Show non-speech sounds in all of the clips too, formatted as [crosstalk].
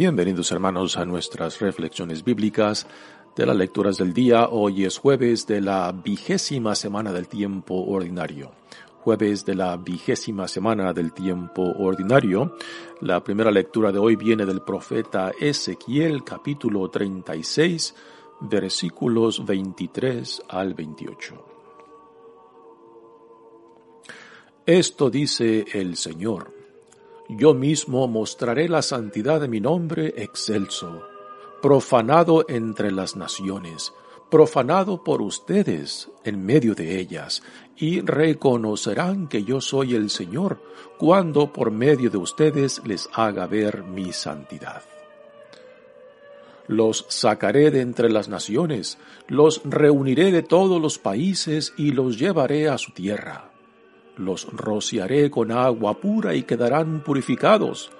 Bienvenidos hermanos a nuestras reflexiones bíblicas de las lecturas del día. Hoy es jueves de la vigésima semana del tiempo ordinario. Jueves de la vigésima semana del tiempo ordinario. La primera lectura de hoy viene del profeta Ezequiel capítulo 36 versículos 23 al 28. Esto dice el Señor yo mismo mostraré la santidad de mi nombre excelso, profanado entre las naciones, profanado por ustedes en medio de ellas, y reconocerán que yo soy el Señor cuando por medio de ustedes les haga ver mi santidad. Los sacaré de entre las naciones, los reuniré de todos los países y los llevaré a su tierra los rociaré con agua pura y quedarán purificados.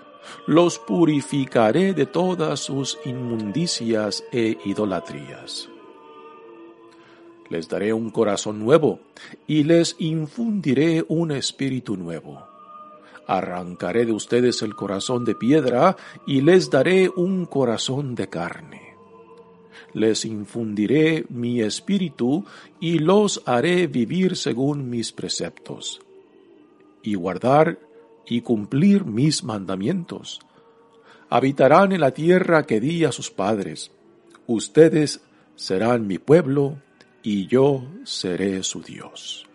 Los purificaré de todas sus inmundicias e idolatrías. Les daré un corazón nuevo y les infundiré un espíritu nuevo. Arrancaré de ustedes el corazón de piedra y les daré un corazón de carne. Les infundiré mi espíritu y los haré vivir según mis preceptos y guardar y cumplir mis mandamientos. Habitarán en la tierra que di a sus padres. Ustedes serán mi pueblo y yo seré su Dios.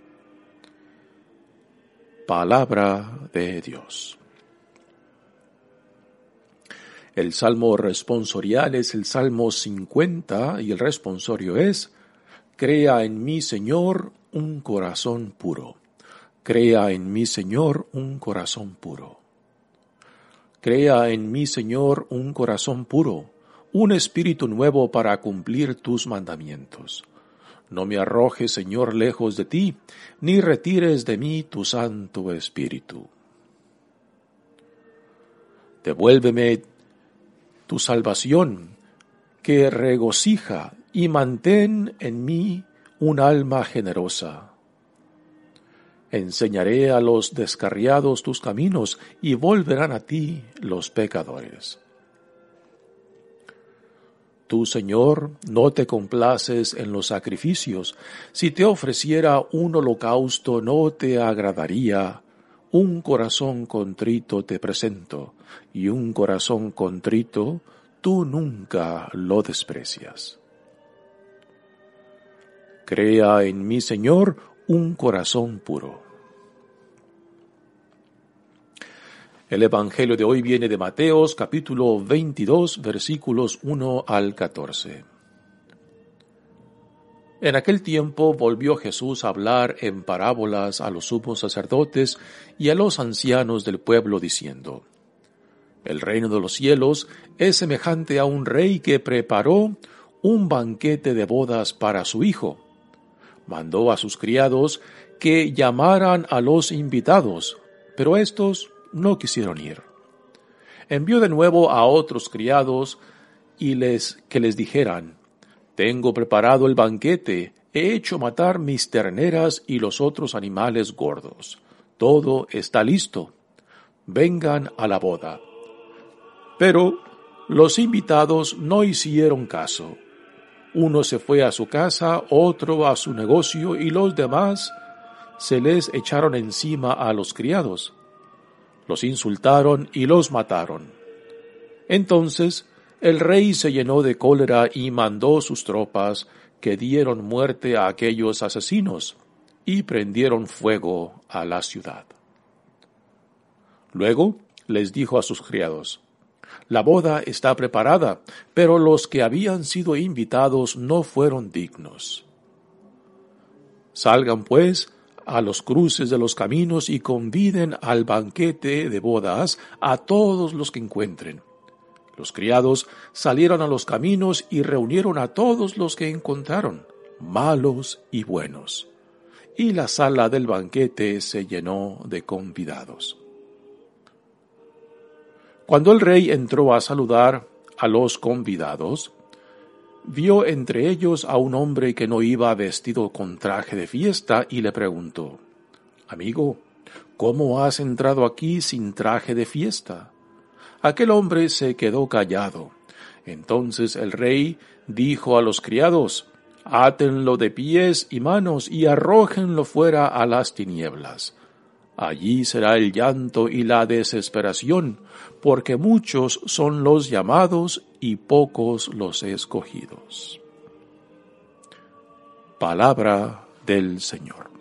Palabra de Dios. El salmo responsorial es el salmo 50 y el responsorio es, Crea en mí, Señor, un corazón puro. Crea en mí, Señor, un corazón puro. Crea en mí, Señor, un corazón puro, un espíritu nuevo para cumplir tus mandamientos. No me arrojes, Señor, lejos de ti, ni retires de mí tu santo espíritu. Devuélveme tu salvación, que regocija, y mantén en mí un alma generosa Enseñaré a los descarriados tus caminos y volverán a ti los pecadores. Tú, Señor, no te complaces en los sacrificios. Si te ofreciera un holocausto no te agradaría. Un corazón contrito te presento, y un corazón contrito tú nunca lo desprecias. Crea en mí, Señor, un corazón puro. El Evangelio de hoy viene de Mateos capítulo 22 versículos 1 al 14. En aquel tiempo volvió Jesús a hablar en parábolas a los sumos sacerdotes y a los ancianos del pueblo diciendo, El reino de los cielos es semejante a un rey que preparó un banquete de bodas para su hijo. Mandó a sus criados que llamaran a los invitados, pero estos no quisieron ir. Envió de nuevo a otros criados y les que les dijeran, Tengo preparado el banquete, he hecho matar mis terneras y los otros animales gordos. Todo está listo. Vengan a la boda. Pero los invitados no hicieron caso. Uno se fue a su casa, otro a su negocio y los demás se les echaron encima a los criados los insultaron y los mataron. Entonces el rey se llenó de cólera y mandó sus tropas que dieron muerte a aquellos asesinos y prendieron fuego a la ciudad. Luego les dijo a sus criados, La boda está preparada, pero los que habían sido invitados no fueron dignos. Salgan pues a los cruces de los caminos y conviden al banquete de bodas a todos los que encuentren. Los criados salieron a los caminos y reunieron a todos los que encontraron, malos y buenos. Y la sala del banquete se llenó de convidados. Cuando el rey entró a saludar a los convidados, vio entre ellos a un hombre que no iba vestido con traje de fiesta y le preguntó, Amigo, ¿cómo has entrado aquí sin traje de fiesta? Aquel hombre se quedó callado. Entonces el rey dijo a los criados, Átenlo de pies y manos y arrójenlo fuera a las tinieblas. Allí será el llanto y la desesperación, porque muchos son los llamados y pocos los escogidos. Palabra del Señor.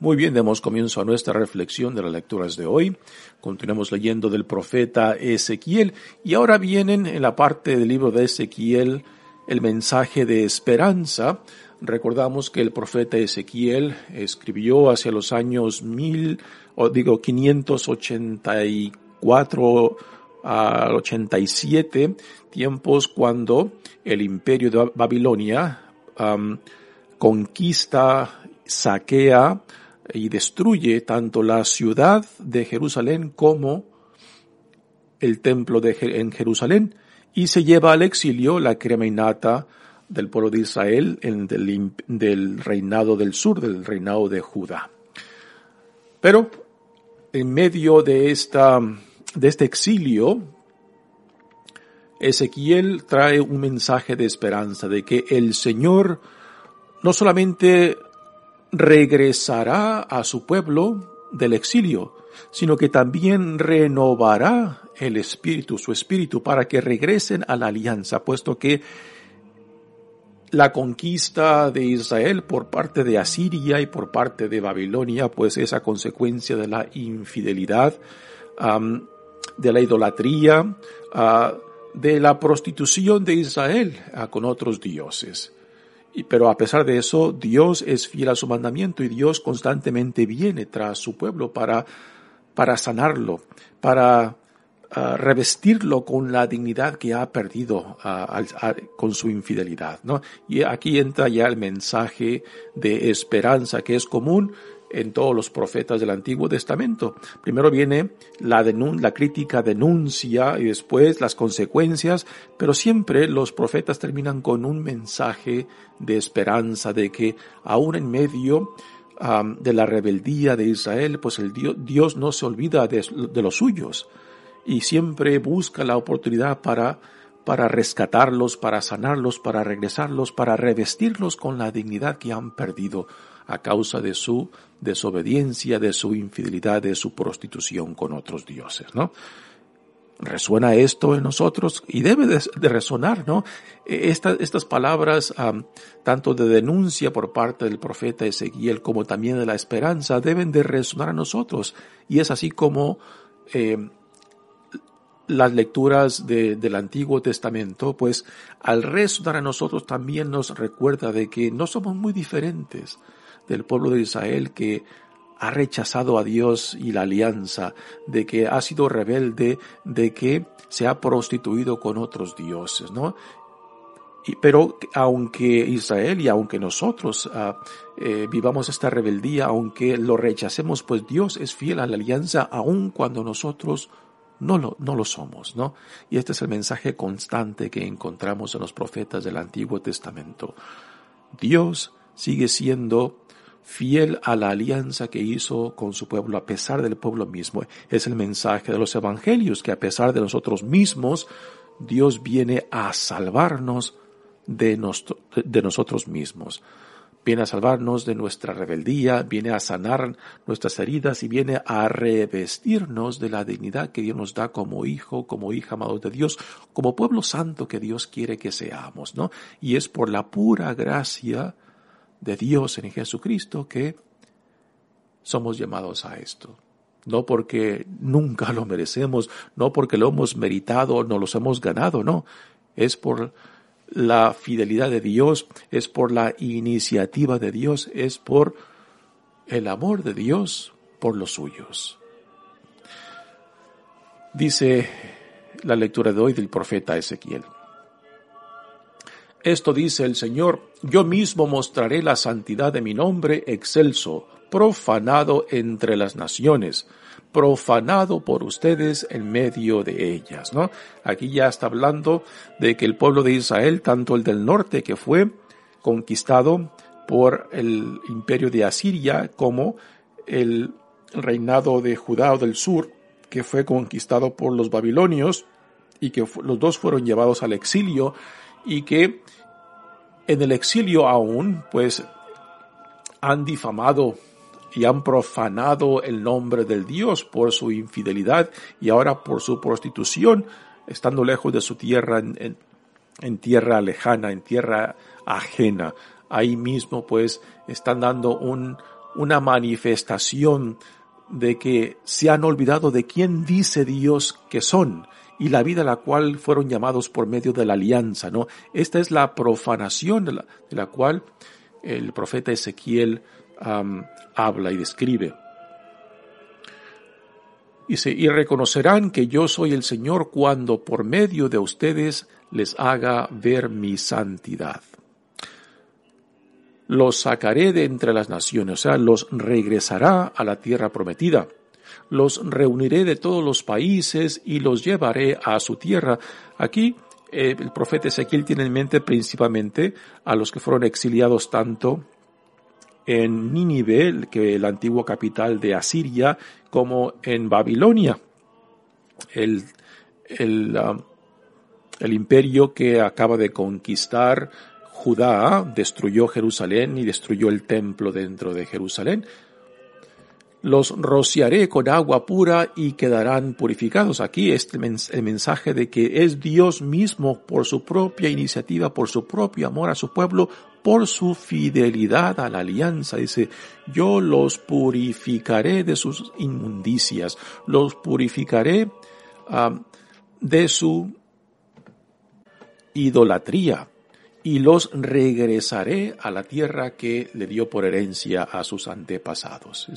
Muy bien, demos comienzo a nuestra reflexión de las lecturas de hoy. Continuamos leyendo del profeta Ezequiel y ahora vienen en la parte del libro de Ezequiel el mensaje de esperanza Recordamos que el profeta Ezequiel escribió hacia los años mil, o digo 584 al 87, tiempos cuando el imperio de Babilonia conquista, saquea y destruye tanto la ciudad de Jerusalén como el templo de, en Jerusalén y se lleva al exilio la crema del pueblo de Israel en del, reinado del sur, del reinado de Judá. Pero en medio de, esta, de este exilio, Ezequiel trae un mensaje de esperanza, de que el Señor no solamente regresará a su pueblo del exilio, sino que también renovará el espíritu, su espíritu, para que regresen a la alianza, puesto que la conquista de Israel por parte de Asiria y por parte de Babilonia, pues es a consecuencia de la infidelidad, de la idolatría, ah, de la prostitución de Israel ah, con otros dioses. Pero a pesar de eso, Dios es fiel a su mandamiento y Dios constantemente viene tras su pueblo para, para sanarlo, para revestirlo con la dignidad que ha perdido con su infidelidad. ¿no? Y aquí entra ya el mensaje de esperanza que es común en todos los profetas del Antiguo Testamento. Primero viene la, la crítica, denuncia y después las consecuencias, pero siempre los profetas terminan con un mensaje de esperanza, de que aún en medio de la rebeldía de Israel, pues el Dios, Dios no se olvida de, de los suyos y siempre busca la oportunidad para, para rescatarlos, para sanarlos, para regresarlos, para revestirlos con la dignidad que han perdido a causa de su desobediencia, de su infidelidad, de su prostitución con otros dioses, ¿no? Resuena esto en nosotros y debe de, resonar, ¿no? E, estas palabras, tanto de denuncia por parte del profeta Ezequiel como también de la esperanza, deben de resonar a nosotros. Y es así como eh, las lecturas del Antiguo Testamento, pues al resonar a nosotros también nos recuerda de que no somos muy diferentes del pueblo de Israel que ha rechazado a Dios y la alianza, de que ha sido rebelde, de que se ha prostituido con otros dioses, ¿no? Y, pero aunque Israel y aunque nosotros ah, eh, vivamos esta rebeldía, aunque lo rechacemos, pues Dios es fiel a la alianza aun cuando nosotros no lo, no lo somos, ¿no? Y este es el mensaje constante que encontramos en los profetas del Antiguo Testamento. Dios sigue siendo fiel a la alianza que hizo con su pueblo a pesar del pueblo mismo. Es el mensaje de los evangelios que a pesar de nosotros mismos, Dios viene a salvarnos de, de nosotros mismos viene a salvarnos de nuestra rebeldía, viene a sanar nuestras heridas y viene a revestirnos de la dignidad que Dios nos da como hijo, como hija amado de Dios, como pueblo santo que Dios quiere que seamos, ¿no? Y es por la pura gracia de Dios en Jesucristo que somos llamados a esto. No porque nunca lo merecemos, no porque lo hemos meritado, no los hemos ganado, no. Es por la fidelidad de Dios, es por la iniciativa de Dios, es por el amor de Dios por los suyos. Dice la lectura de hoy del profeta Ezequiel. Esto dice el Señor, yo mismo mostraré la santidad de mi nombre excelso, profanado entre las naciones, profanado por ustedes en medio de ellas, ¿no? Aquí ya está hablando de que el pueblo de Israel, tanto el del norte que fue conquistado por el imperio de Asiria, como el reinado de Judá o del sur, que fue conquistado por los babilonios y que los dos fueron llevados al exilio y que en el exilio aún pues han difamado y han profanado el nombre del Dios por su infidelidad y ahora por su prostitución, estando lejos de su tierra en, en tierra lejana, en tierra ajena. Ahí mismo pues están dando un, una manifestación de que se han olvidado de quién dice Dios que son y la vida a la cual fueron llamados por medio de la alianza, ¿no? Esta es la profanación de la, cual el profeta Ezequiel habla y describe. Dice, y reconocerán que yo soy el Señor cuando por medio de ustedes les haga ver mi santidad los sacaré de entre las naciones, o sea, los regresará a la tierra prometida. Los reuniré de todos los países y los llevaré a su tierra. Aquí eh, el profeta Ezequiel tiene en mente principalmente a los que fueron exiliados tanto en Nínive, que la antigua capital de Asiria, como en Babilonia, el, el, ah, el imperio que acaba de conquistar Judá destruyó Jerusalén y destruyó el templo dentro de Jerusalén. Los rociaré con agua pura y quedarán purificados. Aquí es el mensaje de que es Dios mismo por su propia iniciativa, por su propio amor a su pueblo, por su fidelidad a la alianza. Dice, yo los purificaré de sus inmundicias, los purificaré ah, de su idolatría y los regresaré a la tierra que le dio por herencia a sus antepasados.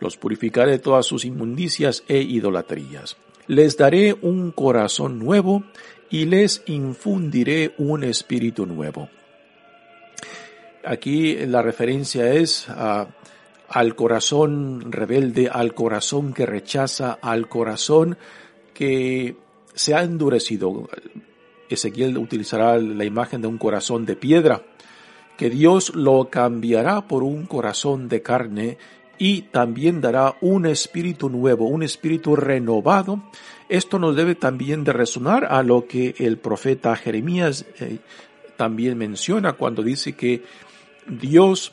Los purificaré de todas sus inmundicias e idolatrías. Les daré un corazón nuevo y les infundiré un espíritu nuevo. Aquí la referencia es al corazón rebelde, al corazón que rechaza, al corazón que se ha endurecido. Ezequiel utilizará la imagen de un corazón de piedra, que Dios lo cambiará por un corazón de carne y también dará un espíritu nuevo, un espíritu renovado. Esto nos debe también de resonar a lo que el profeta Jeremías eh, también menciona cuando dice que Dios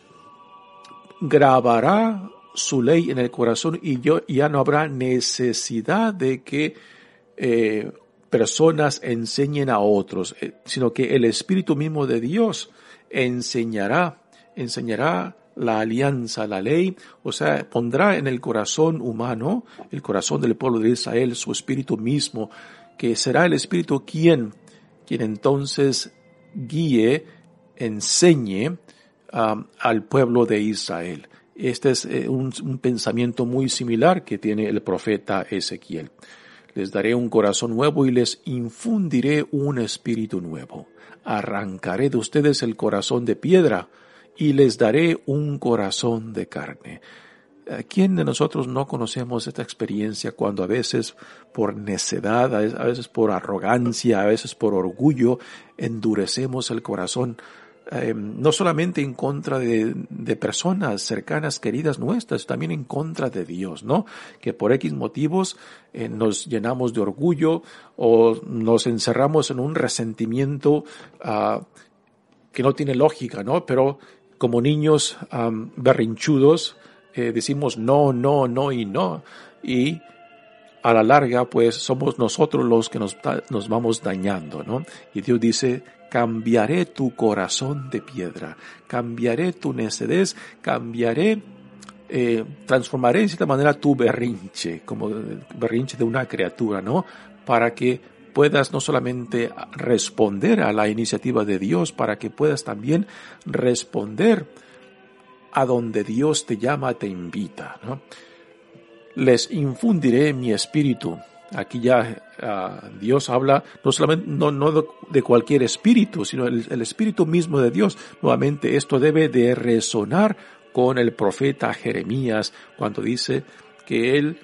grabará su ley en el corazón y yo, ya no habrá necesidad de que eh, personas enseñen a otros, eh, sino que el Espíritu mismo de Dios enseñará, enseñará la alianza, la ley, o sea, pondrá en el corazón humano, el corazón del pueblo de Israel, su espíritu mismo, que será el espíritu quien, quien entonces guíe, enseñe al pueblo de Israel. Este es eh, un pensamiento muy similar que tiene el profeta Ezequiel. Les daré un corazón nuevo y les infundiré un espíritu nuevo. Arrancaré de ustedes el corazón de piedra y les daré un corazón de carne. ¿Quién de nosotros no conocemos esta experiencia cuando a veces por necedad, a veces por arrogancia, a veces por orgullo, endurecemos el corazón Em, no solamente en contra de, personas cercanas, queridas nuestras, también en contra de Dios, ¿no? Que por X motivos eh, nos llenamos de orgullo o nos encerramos en un resentimiento ah, que no tiene lógica, ¿no? Pero como niños berrinchudos eh, decimos no, no, no y no. Y a la larga, pues somos nosotros los que nos, nos vamos dañando, ¿no? Y Dios dice, cambiaré tu corazón de piedra, cambiaré tu necedez, cambiaré, eh, transformaré de cierta manera tu berrinche, como berrinche de una criatura, ¿no? Para que puedas no solamente responder a la iniciativa de Dios, para que puedas también responder a donde Dios te llama, te invita. ¿no? Les infundiré mi espíritu. Aquí ya uh, Dios habla no solamente no, no de, cualquier espíritu, sino el, espíritu mismo de Dios. Nuevamente esto debe de resonar con el profeta Jeremías cuando dice que él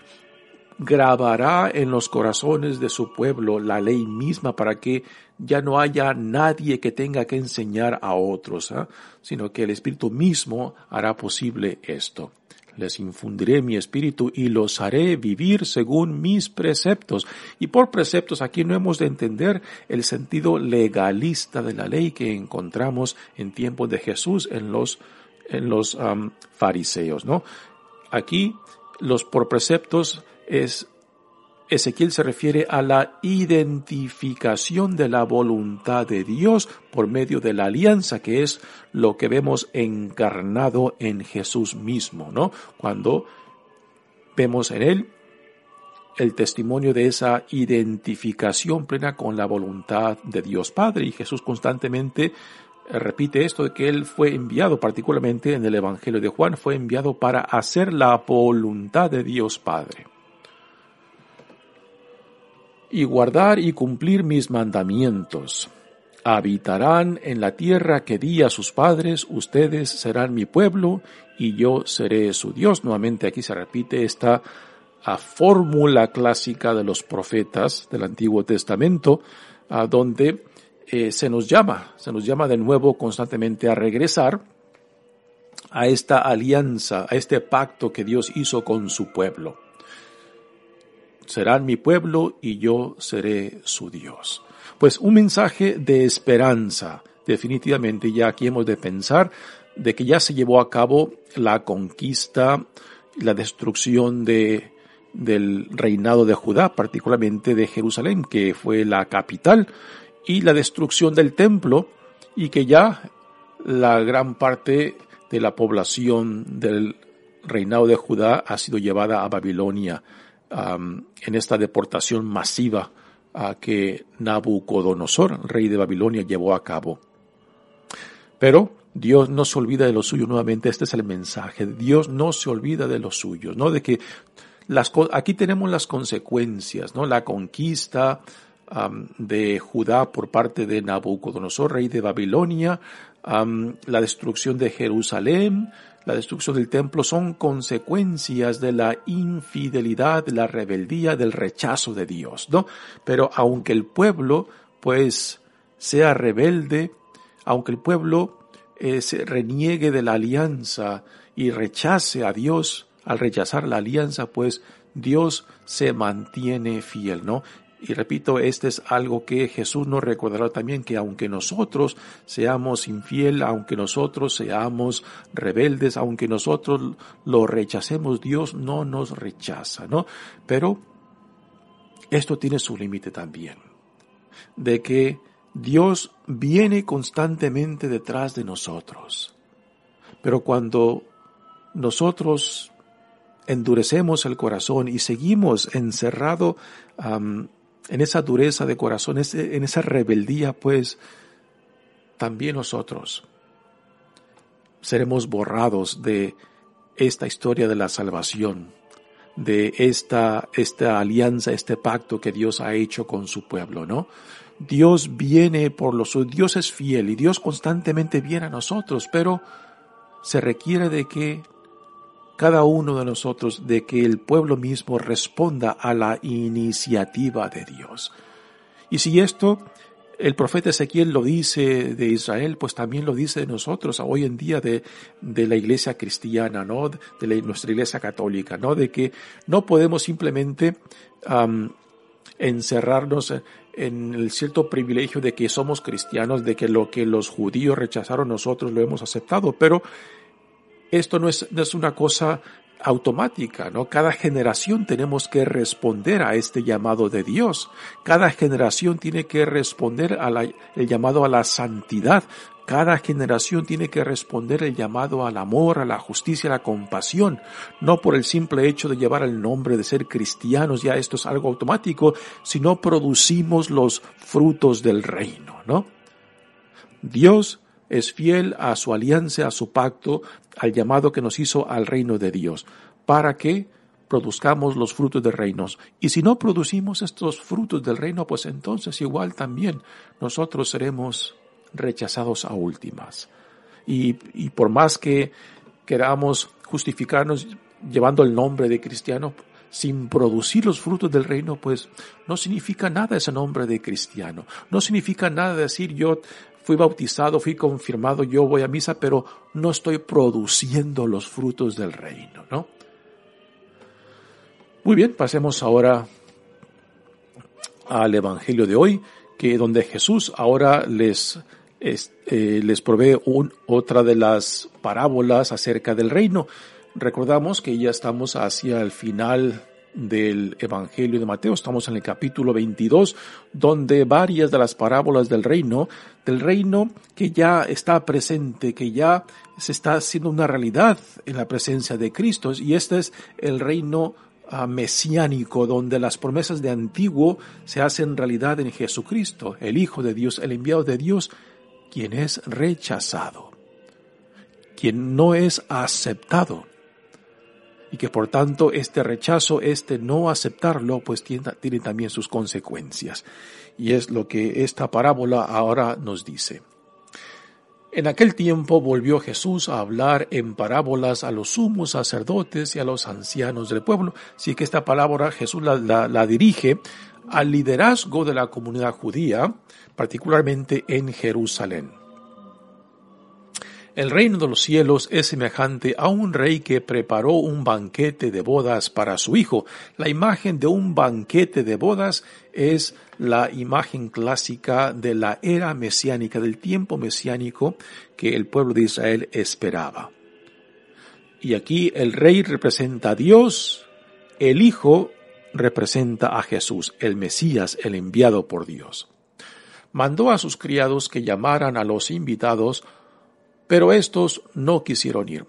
grabará en los corazones de su pueblo la ley misma para que ya no haya nadie que tenga que enseñar a otros, ¿eh? sino que el Espíritu mismo hará posible esto. Les infundiré mi espíritu y los haré vivir según mis preceptos. Y por preceptos aquí no hemos de entender el sentido legalista de la ley que encontramos en tiempos de Jesús en los, en los fariseos, ¿no? Aquí los por preceptos es Ezequiel se refiere a la identificación de la voluntad de Dios por medio de la alianza, que es lo que vemos encarnado en Jesús mismo, ¿no? Cuando vemos en él el testimonio de esa identificación plena con la voluntad de Dios Padre y Jesús constantemente repite esto de que él fue enviado, particularmente en el Evangelio de Juan, fue enviado para hacer la voluntad de Dios Padre y guardar y cumplir mis mandamientos. Habitarán en la tierra que di a sus padres, ustedes serán mi pueblo y yo seré su Dios. Nuevamente aquí se repite esta fórmula clásica de los profetas del Antiguo Testamento, a donde eh, se nos llama, se nos llama de nuevo constantemente a regresar a esta alianza, a este pacto que Dios hizo con su pueblo serán mi pueblo y yo seré su Dios. Pues un mensaje de esperanza. Definitivamente ya aquí hemos de pensar de que ya se llevó a cabo la conquista, la destrucción de, del reinado de Judá, particularmente de Jerusalén, que fue la capital, y la destrucción del templo, y que ya la gran parte de la población del reinado de Judá ha sido llevada a Babilonia en esta deportación masiva que Nabucodonosor, rey de Babilonia, llevó a cabo. Pero Dios no se olvida de los suyos nuevamente, este es el mensaje. Dios no se olvida de los suyos, ¿no? De que las, aquí tenemos las consecuencias, ¿no? La conquista de Judá por parte de Nabucodonosor, rey de Babilonia, la destrucción de Jerusalén, la destrucción del templo son consecuencias de la infidelidad, de la rebeldía, del rechazo de Dios, ¿no? Pero aunque el pueblo, pues, sea rebelde, aunque el pueblo eh, se reniegue de la alianza y rechace a Dios, al rechazar la alianza, pues Dios se mantiene fiel, ¿no? Y repito, este es algo que Jesús nos recordará también, que aunque nosotros seamos infiel, aunque nosotros seamos rebeldes, aunque nosotros lo rechacemos, Dios no nos rechaza, ¿no? Pero esto tiene su límite también, de que Dios viene constantemente detrás de nosotros. Pero cuando nosotros endurecemos el corazón y seguimos encerrado en esa dureza de corazón, en esa rebeldía, pues también nosotros seremos borrados de esta historia de la salvación, de esta, esta alianza, este pacto que Dios ha hecho con su pueblo, ¿no? Dios viene por los Dios es fiel y Dios constantemente viene a nosotros, pero se requiere de que cada uno de nosotros de que el pueblo mismo responda a la iniciativa de Dios. Y si esto el profeta Ezequiel lo dice de Israel, pues también lo dice de nosotros hoy en día de, de la iglesia cristiana, ¿no? De nuestra iglesia católica, ¿no? De que no podemos simplemente encerrarnos en el cierto privilegio de que somos cristianos, de que lo que los judíos rechazaron nosotros lo hemos aceptado, pero esto no es, no es una cosa automática, ¿no? Cada generación tenemos que responder a este llamado de Dios. Cada generación tiene que responder al llamado a la santidad. Cada generación tiene que responder el llamado al amor, a la justicia, a la compasión, no por el simple hecho de llevar el nombre de ser cristianos, ya esto es algo automático, sino producimos los frutos del reino, ¿no? Dios es fiel a su alianza, a su pacto, al llamado que nos hizo al reino de Dios, para que produzcamos los frutos del reino. Y si no producimos estos frutos del reino, pues entonces igual también nosotros seremos rechazados a últimas. Y, y por más que queramos justificarnos llevando el nombre de cristiano, sin producir los frutos del reino, pues no significa nada ese nombre de cristiano. No significa nada decir yo fui bautizado, fui confirmado, yo voy a misa, pero no estoy produciendo los frutos del reino, ¿no? Muy bien, pasemos ahora al Evangelio de hoy, que donde Jesús ahora les, eh, les provee otra de las parábolas acerca del reino. Recordamos que ya estamos hacia el final del Evangelio de Mateo, estamos en el capítulo 22, donde varias de las parábolas del reino, del reino que ya está presente, que ya se está haciendo una realidad en la presencia de Cristo, y este es el reino ah, mesiánico, donde las promesas de antiguo se hacen realidad en Jesucristo, el Hijo de Dios, el enviado de Dios, quien es rechazado, quien no es aceptado y que por tanto este rechazo, este no aceptarlo, pues tiene, también sus consecuencias. Y es lo que esta parábola ahora nos dice. En aquel tiempo volvió Jesús a hablar en parábolas a los sumos sacerdotes y a los ancianos del pueblo. Así que esta palabra Jesús la dirige al liderazgo de la comunidad judía, particularmente en Jerusalén. El reino de los cielos es semejante a un rey que preparó un banquete de bodas para su hijo. La imagen de un banquete de bodas es la imagen clásica de la era mesiánica, del tiempo mesiánico que el pueblo de Israel esperaba. Y aquí el rey representa a Dios, el hijo representa a Jesús, el Mesías, el enviado por Dios. Mandó a sus criados que llamaran a los invitados pero estos no quisieron ir.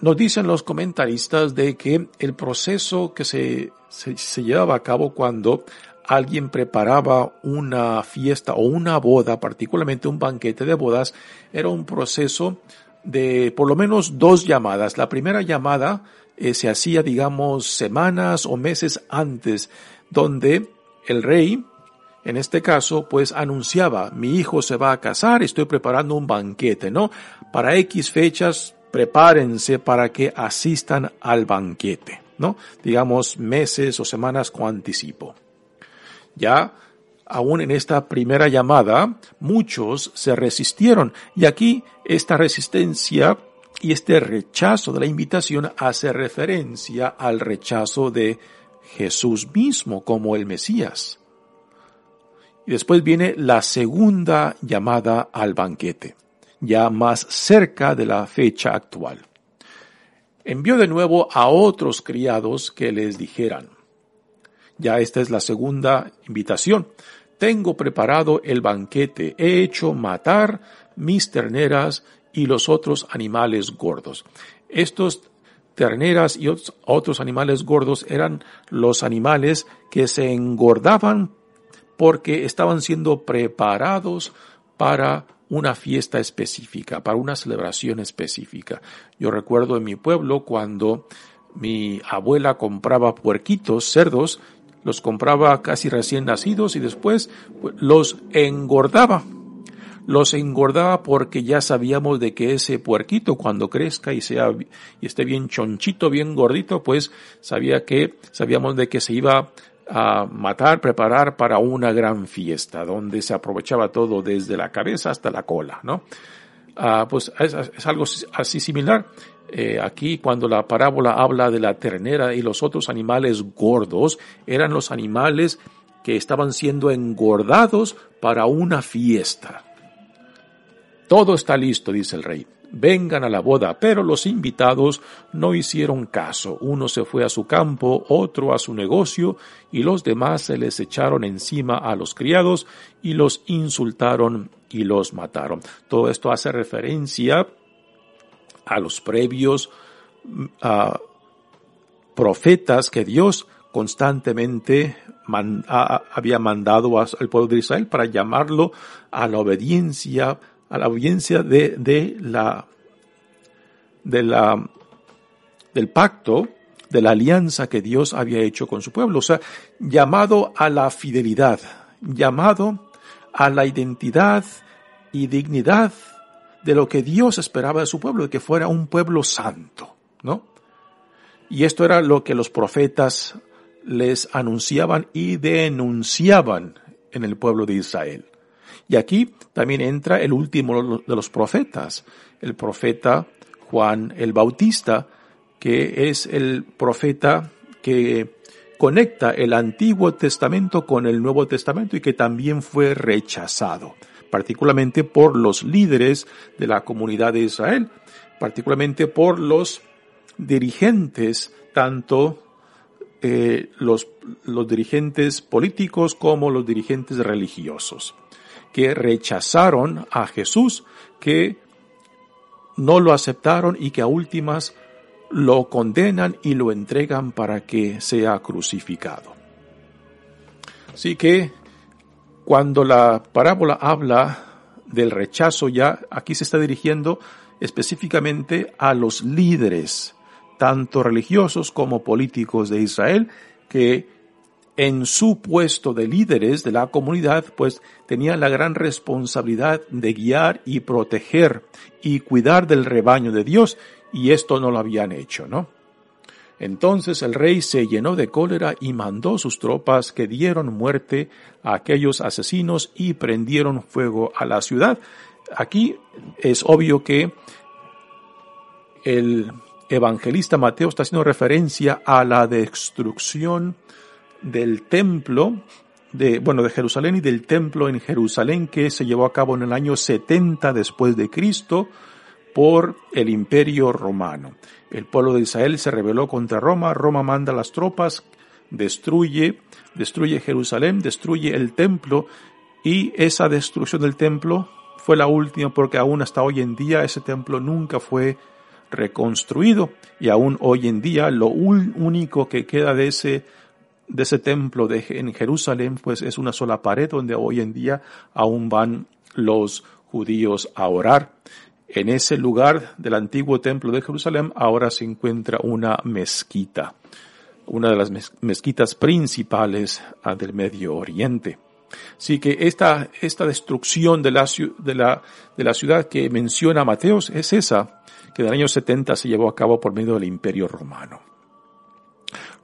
Nos dicen los comentaristas de que el proceso que se, se, llevaba a cabo cuando alguien preparaba una fiesta o una boda, particularmente un banquete de bodas, era un proceso de por lo menos dos llamadas. La primera llamada eh, se hacía, digamos, semanas o meses antes, donde el rey en este caso, pues anunciaba, mi hijo se va a casar, estoy preparando un banquete, ¿no? Para X fechas, prepárense para que asistan al banquete, ¿no? Digamos meses o semanas con anticipo. Ya, aún en esta primera llamada, muchos se resistieron y aquí esta resistencia y este rechazo de la invitación hace referencia al rechazo de Jesús mismo como el Mesías. Y después viene la segunda llamada al banquete, ya más cerca de la fecha actual. Envió de nuevo a otros criados que les dijeran, ya esta es la segunda invitación, tengo preparado el banquete, he hecho matar mis terneras y los otros animales gordos. Estos terneras y otros animales gordos eran los animales que se engordaban porque estaban siendo preparados para una fiesta específica, para una celebración específica. Yo recuerdo en mi pueblo cuando mi abuela compraba puerquitos, cerdos, los compraba casi recién nacidos y después los engordaba. Los engordaba porque ya sabíamos de que ese puerquito cuando crezca y sea y esté bien chonchito, bien gordito, pues sabía que sabíamos de que se iba a matar, preparar para una gran fiesta, donde se aprovechaba todo desde la cabeza hasta la cola, ¿no? Ah, pues es, algo así similar. Eh, aquí cuando la parábola habla de la ternera y los otros animales gordos, eran los animales que estaban siendo engordados para una fiesta. Todo está listo, dice el rey vengan a la boda, pero los invitados no hicieron caso. Uno se fue a su campo, otro a su negocio, y los demás se les echaron encima a los criados y los insultaron y los mataron. Todo esto hace referencia a los previos profetas que Dios constantemente había mandado al pueblo de Israel para llamarlo a la obediencia, a la obediencia de, de la, de la, del pacto, de la alianza que Dios había hecho con su pueblo. O sea, llamado a la fidelidad, llamado a la identidad y dignidad de lo que Dios esperaba de su pueblo, de que fuera un pueblo santo, ¿no? Y esto era lo que los profetas les anunciaban y denunciaban en el pueblo de Israel. Y aquí también entra el último de los profetas, el profeta Juan el Bautista, que es el profeta que conecta el Antiguo Testamento con el Nuevo Testamento y que también fue rechazado, particularmente por los líderes de la comunidad de Israel, particularmente por los dirigentes, tanto eh, los, los dirigentes políticos como los dirigentes religiosos, que rechazaron a Jesús, que no lo aceptaron y que a últimas lo condenan y lo entregan para que sea crucificado. Así que cuando la parábola habla del rechazo ya, aquí se está dirigiendo específicamente a los líderes, tanto religiosos como políticos de Israel, que en su puesto de líderes de la comunidad, pues tenían la gran responsabilidad de guiar y proteger y cuidar del rebaño de Dios y esto no lo habían hecho, ¿no? Entonces el rey se llenó de cólera y mandó sus tropas que dieron muerte a aquellos asesinos y prendieron fuego a la ciudad. Aquí es obvio que el evangelista Mateo está haciendo referencia a la destrucción del templo de, bueno, de Jerusalén y del templo en Jerusalén que se llevó a cabo en el año 70 después de Cristo por el imperio romano. El pueblo de Israel se rebeló contra Roma, Roma manda las tropas, destruye, destruye Jerusalén, destruye el templo y esa destrucción del templo fue la última porque aún hasta hoy en día ese templo nunca fue reconstruido y aún hoy en día lo único que queda de ese de ese templo de, en Jerusalén pues es una sola pared donde hoy en día aún van los judíos a orar. En ese lugar del antiguo templo de Jerusalén ahora se encuentra una mezquita, una de las mezquitas principales ah, del Medio Oriente. Así que esta, esta destrucción de la, de, la, de la ciudad que menciona Mateos es esa, que en el año 70 se llevó a cabo por medio del Imperio Romano.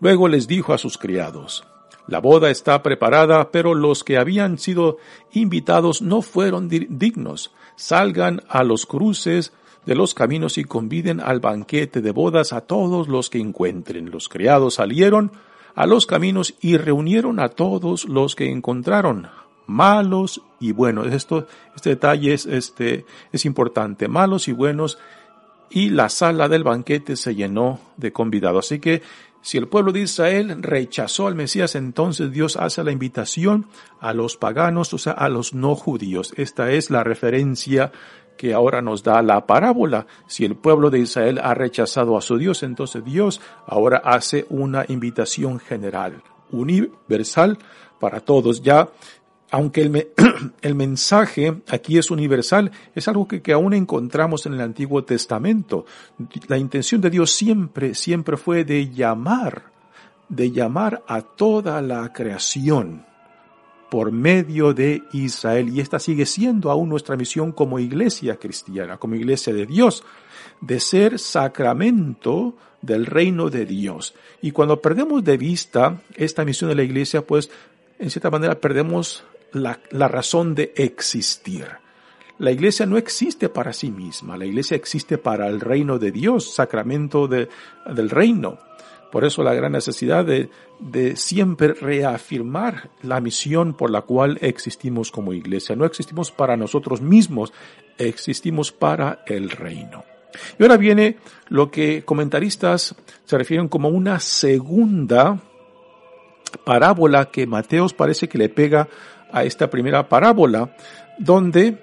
Luego les dijo a sus criados, la boda está preparada, pero los que habían sido invitados no fueron dignos. Salgan a los cruces de los caminos y conviden al banquete de bodas a todos los que encuentren. Los criados salieron a los caminos y reunieron a todos los que encontraron, malos y buenos. Esto, este detalle es, este, es importante, malos y buenos, y la sala del banquete se llenó de convidados. Así que si el pueblo de Israel rechazó al Mesías, entonces Dios hace la invitación a los paganos, o sea, a los no judíos. Esta es la referencia que ahora nos da la parábola. Si el pueblo de Israel ha rechazado a su Dios, entonces Dios ahora hace una invitación general, universal para todos. Ya aunque el, [clears throat] el, mensaje aquí es universal, es algo que, que, aún encontramos en el Antiguo Testamento. La intención de Dios siempre, siempre fue de llamar, de llamar a toda la creación por medio de Israel. Y esta sigue siendo aún nuestra misión como iglesia cristiana, como iglesia de Dios, de ser sacramento del reino de Dios. Y cuando perdemos de vista esta misión de la iglesia, pues en cierta manera perdemos la, la razón de existir. La iglesia no existe para sí misma, la iglesia existe para el reino de Dios, sacramento de, del reino. Por eso la gran necesidad de, de, siempre reafirmar la misión por la cual existimos como iglesia. No existimos para nosotros mismos, existimos para el reino. Y ahora viene lo que comentaristas se refieren como una segunda parábola que Mateos parece que le pega a esta primera parábola, donde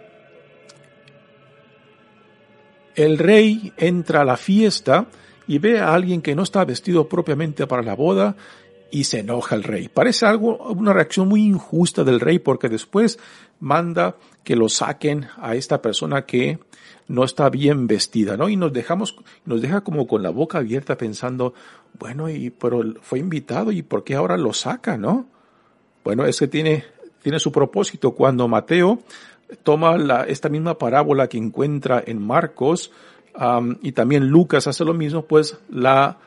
el rey entra a la fiesta y ve a alguien que no está vestido propiamente para la boda y se enoja el rey. Parece algo, una reacción muy injusta del rey porque después manda que lo saquen a esta persona que no está bien vestida, ¿no? Y nos dejamos, nos deja como con la boca abierta pensando, bueno, y, pero fue invitado y ¿por qué ahora lo saca, no? Bueno, es que tiene, tiene su propósito. Cuando Mateo toma esta misma parábola que encuentra en Marcos, y también Lucas hace lo mismo, pues la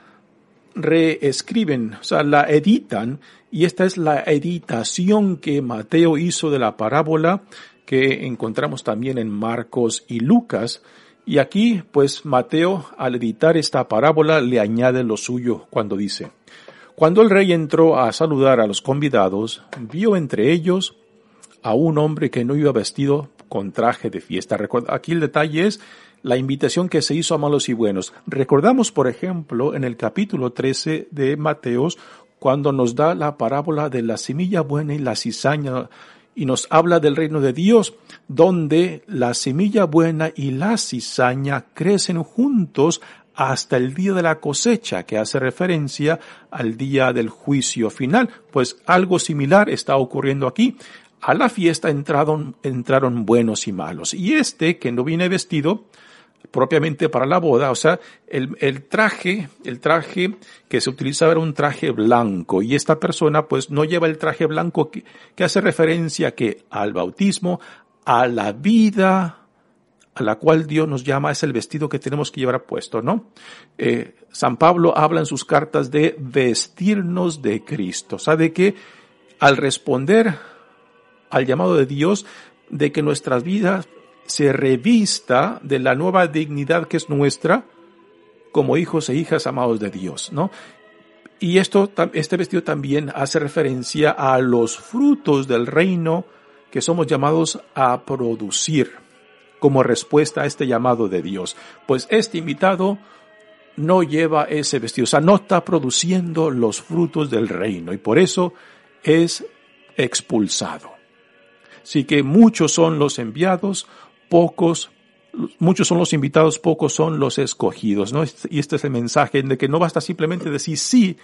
reescriben, o sea, la editan, y esta es la editación que Mateo hizo de la parábola que encontramos también en Marcos y Lucas. Y aquí, pues Mateo, al editar esta parábola, le añade lo suyo cuando dice, Cuando el rey entró a saludar a los convidados, vio entre ellos a un hombre que no iba vestido con traje de fiesta. Aquí el detalle es la invitación que se hizo a malos y buenos. Recordamos, por ejemplo, en el capítulo 13 de Mateos, cuando nos da la parábola de la semilla buena y la cizaña y nos habla del reino de Dios, donde la semilla buena y la cizaña crecen juntos hasta el día de la cosecha, que hace referencia al día del juicio final. Pues algo similar está ocurriendo aquí. A la fiesta entraron, entraron buenos y malos. Y este, que no viene vestido, propiamente para la boda, o sea, el, el, traje, el traje que se utilizaba era un traje blanco y esta persona pues no lleva el traje blanco que, que hace referencia que al bautismo, a la vida a la cual Dios nos llama es el vestido que tenemos que llevar puesto, ¿no? Eh, San Pablo habla en sus cartas de vestirnos de Cristo, o sea, de que al responder al llamado de Dios, de que nuestras vidas se revista de la nueva dignidad que es nuestra como hijos e hijas amados de Dios, ¿no? Y esto, este vestido también hace referencia a los frutos del reino que somos llamados a producir como respuesta a este llamado de Dios. Pues este invitado no lleva ese vestido, o sea, no está produciendo los frutos del reino y por eso es expulsado. Así que muchos son los enviados, pocos, muchos son los invitados, pocos son los escogidos, ¿no? Y este es el mensaje de que no basta simplemente decir sí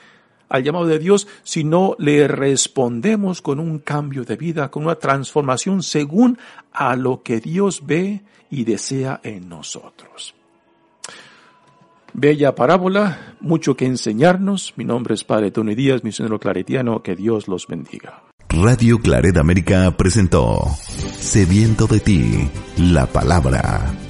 al llamado de Dios, sino le respondemos con un cambio de vida, con una transformación según a lo que Dios ve y desea en nosotros. Bella parábola, mucho que enseñarnos. Mi nombre es Padre Tony Díaz, misionero claretiano, que Dios los bendiga. Radio Claret América presentó Sediento de ti, la palabra.